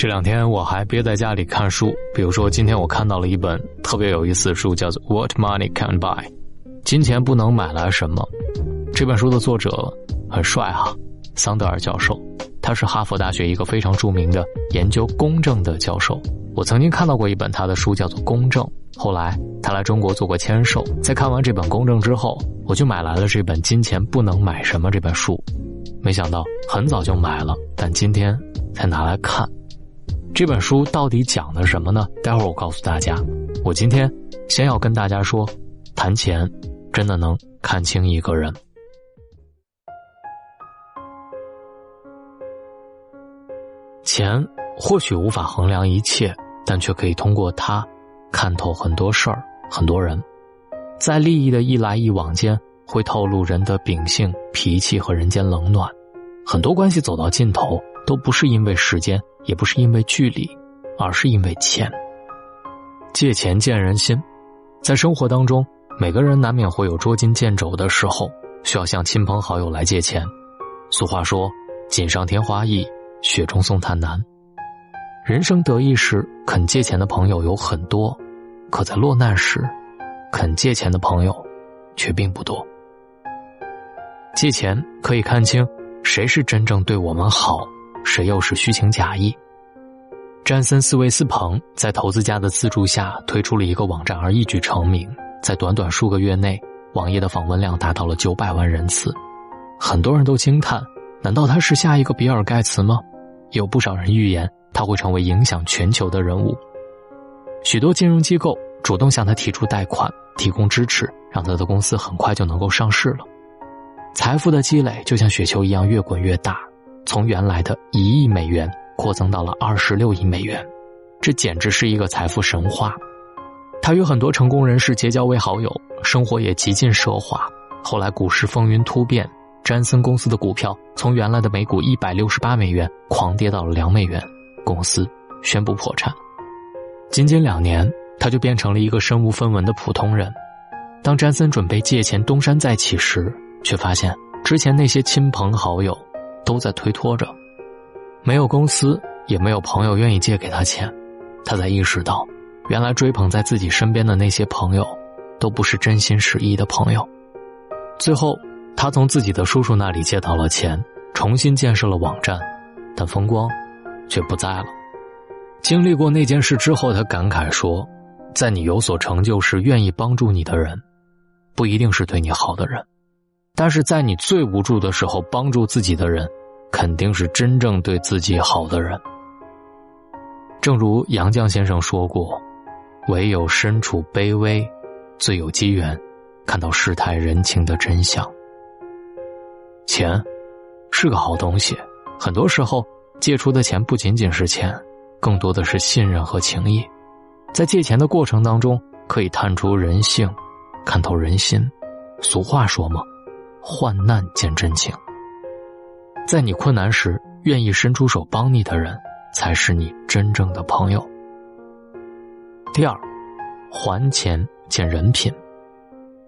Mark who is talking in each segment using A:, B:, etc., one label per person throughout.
A: 这两天我还憋在家里看书，比如说今天我看到了一本特别有意思的书，叫做《What Money Can Buy》，金钱不能买来什么。这本书的作者很帅哈，桑德尔教授，他是哈佛大学一个非常著名的研究公正的教授。我曾经看到过一本他的书，叫做《公正》，后来他来中国做过签售。在看完这本《公正》之后，我就买来了这本《金钱不能买什么》这本书。没想到很早就买了，但今天才拿来看。这本书到底讲的什么呢？待会儿我告诉大家。我今天先要跟大家说，谈钱真的能看清一个人。钱或许无法衡量一切，但却可以通过它看透很多事儿、很多人。在利益的一来一往间，会透露人的秉性、脾气和人间冷暖。很多关系走到尽头。都不是因为时间，也不是因为距离，而是因为钱。借钱见人心，在生活当中，每个人难免会有捉襟见肘的时候，需要向亲朋好友来借钱。俗话说：“锦上添花易，雪中送炭难。”人生得意时肯借钱的朋友有很多，可在落难时，肯借钱的朋友却并不多。借钱可以看清谁是真正对我们好。谁又是虚情假意？詹森·斯维斯彭在投资家的资助下推出了一个网站，而一举成名。在短短数个月内，网页的访问量达到了九百万人次，很多人都惊叹：难道他是下一个比尔·盖茨吗？有不少人预言他会成为影响全球的人物。许多金融机构主动向他提出贷款，提供支持，让他的公司很快就能够上市了。财富的积累就像雪球一样，越滚越大。从原来的一亿美元扩增到了二十六亿美元，这简直是一个财富神话。他与很多成功人士结交为好友，生活也极尽奢华。后来股市风云突变，詹森公司的股票从原来的每股一百六十八美元狂跌到了两美元，公司宣布破产。仅仅两年，他就变成了一个身无分文的普通人。当詹森准备借钱东山再起时，却发现之前那些亲朋好友。都在推脱着，没有公司，也没有朋友愿意借给他钱，他才意识到，原来追捧在自己身边的那些朋友，都不是真心实意的朋友。最后，他从自己的叔叔那里借到了钱，重新建设了网站，但风光，却不在了。经历过那件事之后，他感慨说，在你有所成就时，愿意帮助你的人，不一定是对你好的人。但是在你最无助的时候，帮助自己的人，肯定是真正对自己好的人。正如杨绛先生说过：“唯有身处卑微，最有机缘看到世态人情的真相。”钱是个好东西，很多时候借出的钱不仅仅是钱，更多的是信任和情谊。在借钱的过程当中，可以探出人性，看透人心。俗话说嘛。患难见真情，在你困难时愿意伸出手帮你的人，才是你真正的朋友。第二，还钱见人品。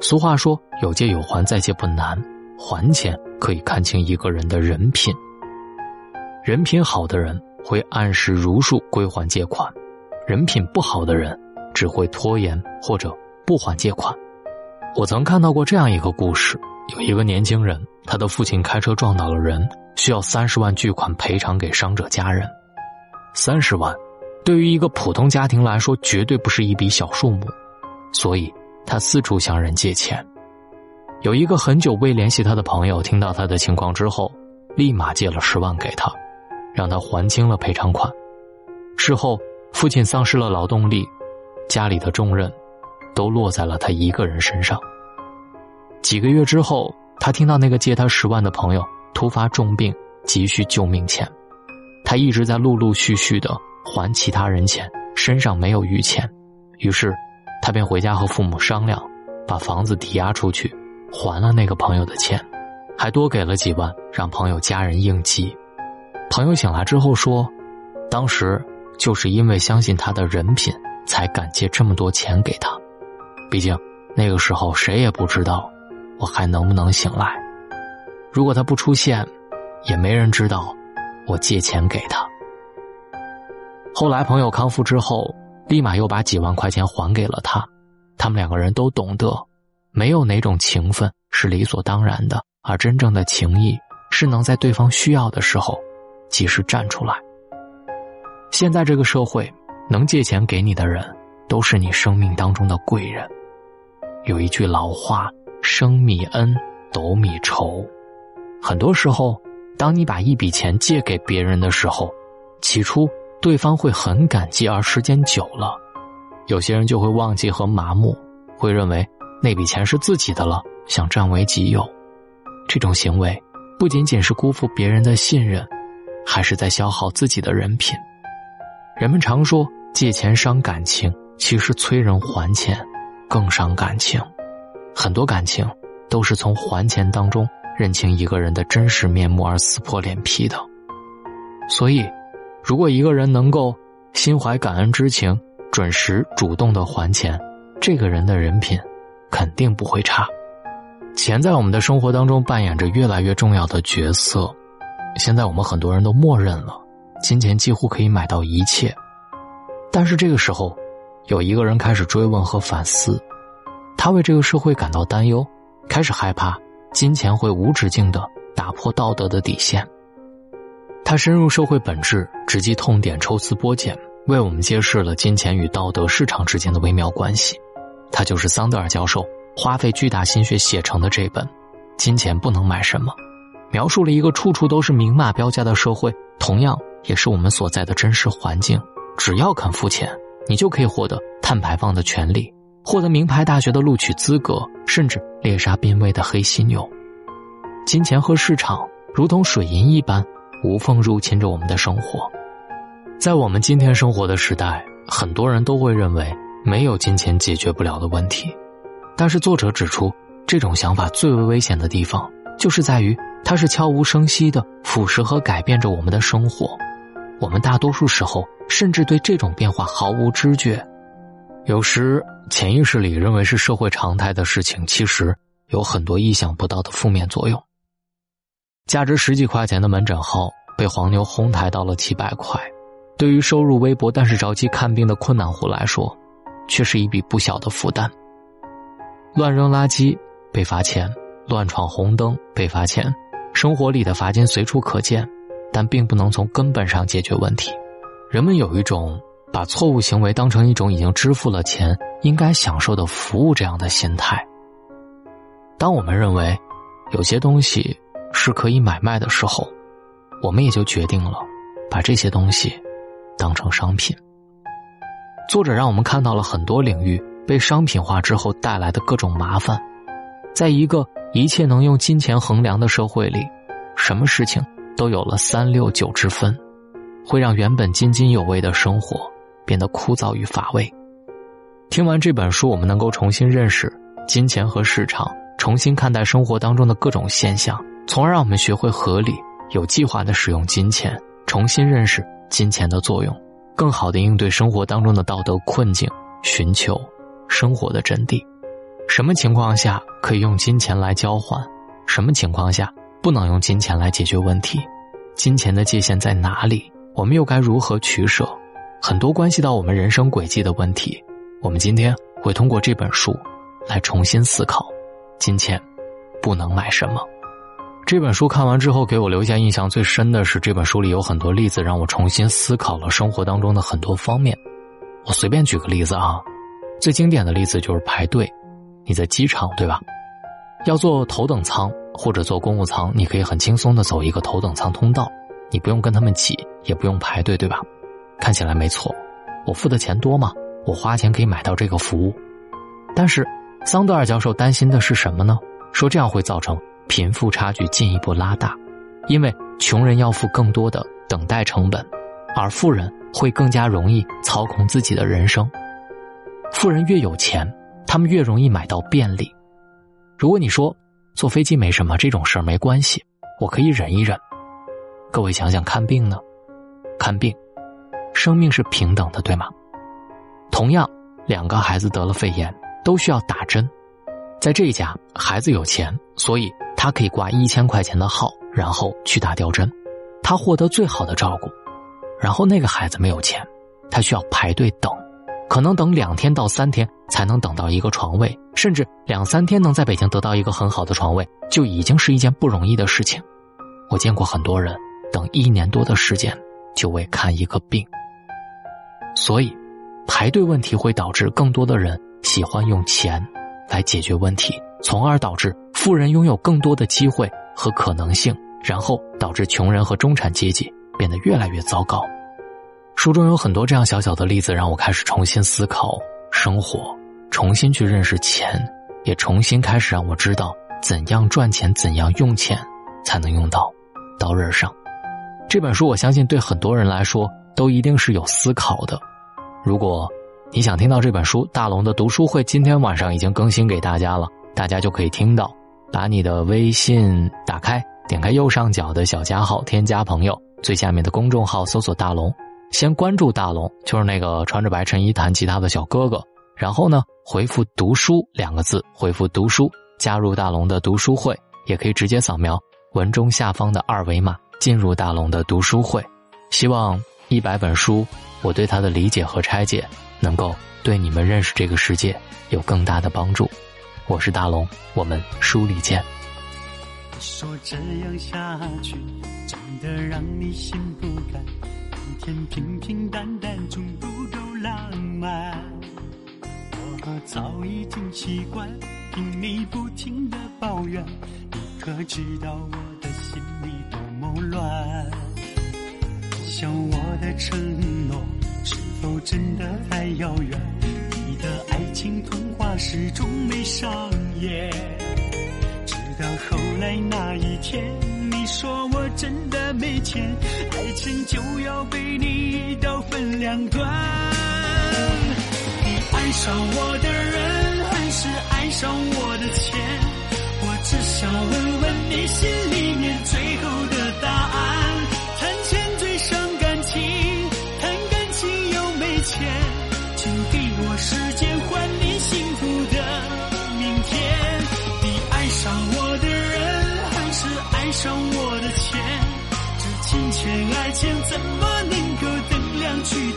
A: 俗话说：“有借有还，再借不难。”还钱可以看清一个人的人品。人品好的人会按时如数归还借款，人品不好的人只会拖延或者不还借款。我曾看到过这样一个故事。有一个年轻人，他的父亲开车撞倒了人，需要三十万巨款赔偿给伤者家人。三十万，对于一个普通家庭来说，绝对不是一笔小数目，所以他四处向人借钱。有一个很久未联系他的朋友，听到他的情况之后，立马借了十万给他，让他还清了赔偿款。事后，父亲丧失了劳动力，家里的重任都落在了他一个人身上。几个月之后，他听到那个借他十万的朋友突发重病，急需救命钱。他一直在陆陆续续的还其他人钱，身上没有余钱，于是他便回家和父母商量，把房子抵押出去，还了那个朋友的钱，还多给了几万让朋友家人应急。朋友醒来之后说，当时就是因为相信他的人品，才敢借这么多钱给他。毕竟那个时候谁也不知道。我还能不能醒来？如果他不出现，也没人知道我借钱给他。后来朋友康复之后，立马又把几万块钱还给了他。他们两个人都懂得，没有哪种情分是理所当然的，而真正的情谊是能在对方需要的时候及时站出来。现在这个社会，能借钱给你的人，都是你生命当中的贵人。有一句老话：“升米恩，斗米仇。”很多时候，当你把一笔钱借给别人的时候，起初对方会很感激，而时间久了，有些人就会忘记和麻木，会认为那笔钱是自己的了，想占为己有。这种行为不仅仅是辜负别人的信任，还是在消耗自己的人品。人们常说借钱伤感情，其实催人还钱更伤感情。很多感情都是从还钱当中认清一个人的真实面目而撕破脸皮的。所以，如果一个人能够心怀感恩之情，准时主动的还钱，这个人的人品肯定不会差。钱在我们的生活当中扮演着越来越重要的角色。现在我们很多人都默认了。金钱几乎可以买到一切，但是这个时候，有一个人开始追问和反思，他为这个社会感到担忧，开始害怕金钱会无止境的打破道德的底线。他深入社会本质，直击痛点，抽丝剥茧，为我们揭示了金钱与道德市场之间的微妙关系。他就是桑德尔教授花费巨大心血写成的这本《金钱不能买什么》，描述了一个处处都是明码标价的社会，同样。也是我们所在的真实环境。只要肯付钱，你就可以获得碳排放的权利，获得名牌大学的录取资格，甚至猎杀濒危的黑犀牛。金钱和市场如同水银一般，无缝入侵着我们的生活。在我们今天生活的时代，很多人都会认为没有金钱解决不了的问题。但是作者指出，这种想法最为危险的地方，就是在于它是悄无声息的腐蚀和改变着我们的生活。我们大多数时候甚至对这种变化毫无知觉，有时潜意识里认为是社会常态的事情，其实有很多意想不到的负面作用。价值十几块钱的门诊号被黄牛哄抬到了几百块，对于收入微薄但是着急看病的困难户来说，却是一笔不小的负担。乱扔垃圾被罚钱，乱闯红灯被罚钱，生活里的罚金随处可见。但并不能从根本上解决问题。人们有一种把错误行为当成一种已经支付了钱应该享受的服务这样的心态。当我们认为有些东西是可以买卖的时候，我们也就决定了把这些东西当成商品。作者让我们看到了很多领域被商品化之后带来的各种麻烦。在一个一切能用金钱衡量的社会里，什么事情？都有了三六九之分，会让原本津津有味的生活变得枯燥与乏味。听完这本书，我们能够重新认识金钱和市场，重新看待生活当中的各种现象，从而让我们学会合理、有计划的使用金钱，重新认识金钱的作用，更好的应对生活当中的道德困境，寻求生活的真谛。什么情况下可以用金钱来交换？什么情况下？不能用金钱来解决问题，金钱的界限在哪里？我们又该如何取舍？很多关系到我们人生轨迹的问题，我们今天会通过这本书来重新思考。金钱不能买什么？这本书看完之后，给我留下印象最深的是这本书里有很多例子，让我重新思考了生活当中的很多方面。我随便举个例子啊，最经典的例子就是排队，你在机场对吧？要坐头等舱。或者坐公务舱，你可以很轻松的走一个头等舱通道，你不用跟他们挤，也不用排队，对吧？看起来没错，我付的钱多吗？我花钱可以买到这个服务。但是，桑德尔教授担心的是什么呢？说这样会造成贫富差距进一步拉大，因为穷人要付更多的等待成本，而富人会更加容易操控自己的人生。富人越有钱，他们越容易买到便利。如果你说，坐飞机没什么，这种事儿没关系，我可以忍一忍。各位想想看病呢？看病，生命是平等的，对吗？同样，两个孩子得了肺炎，都需要打针。在这一家，孩子有钱，所以他可以挂一千块钱的号，然后去打吊针，他获得最好的照顾。然后那个孩子没有钱，他需要排队等，可能等两天到三天才能等到一个床位，甚至两三天能在北京得到一个很好的床位，就已经是一件不容易的事情。我见过很多人等一年多的时间就为看一个病，所以排队问题会导致更多的人喜欢用钱来解决问题，从而导致富人拥有更多的机会和可能性，然后导致穷人和中产阶级变得越来越糟糕。书中有很多这样小小的例子，让我开始重新思考生活，重新去认识钱，也重新开始让我知道怎样赚钱，怎样用钱才能用到刀刃上。这本书我相信对很多人来说都一定是有思考的。如果你想听到这本书，大龙的读书会今天晚上已经更新给大家了，大家就可以听到。把你的微信打开，点开右上角的小加号，添加朋友，最下面的公众号搜索大龙。先关注大龙，就是那个穿着白衬衣弹吉他的小哥哥。然后呢，回复“读书”两个字，回复“读书”，加入大龙的读书会，也可以直接扫描文中下方的二维码进入大龙的读书会。希望一百本书，我对它的理解和拆解，能够对你们认识这个世界有更大的帮助。我是大龙，我们书里见。
B: 说这样下去，真的让你心不甘。天平平淡淡，总不够浪漫。我早已经习惯听你不停的抱怨，你可知道我的心里？想我的承诺是否真的太遥远？你的爱情童话始终没上演。直到后来那一天。你说我真的没钱，爱情就要被你一刀分两段。你爱上我的人，还是爱上我的钱？我只想问问你心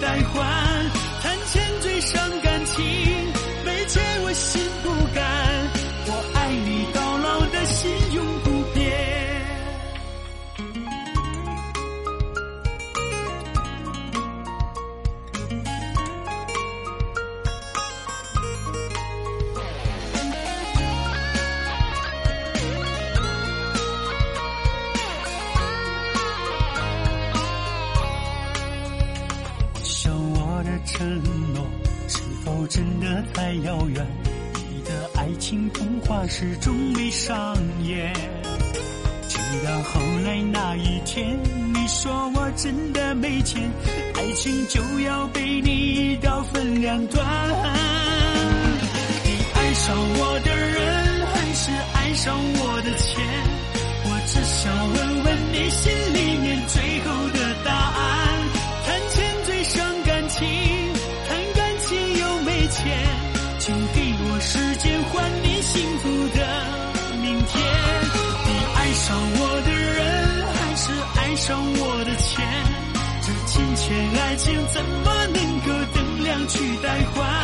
B: 量去代换？情童话始终没上演。直到后来那一天，你说我真的没钱，爱情就要被你一刀分两段。你爱上我的人，还是爱上我的钱？我只想问问你心里面最后的去代换？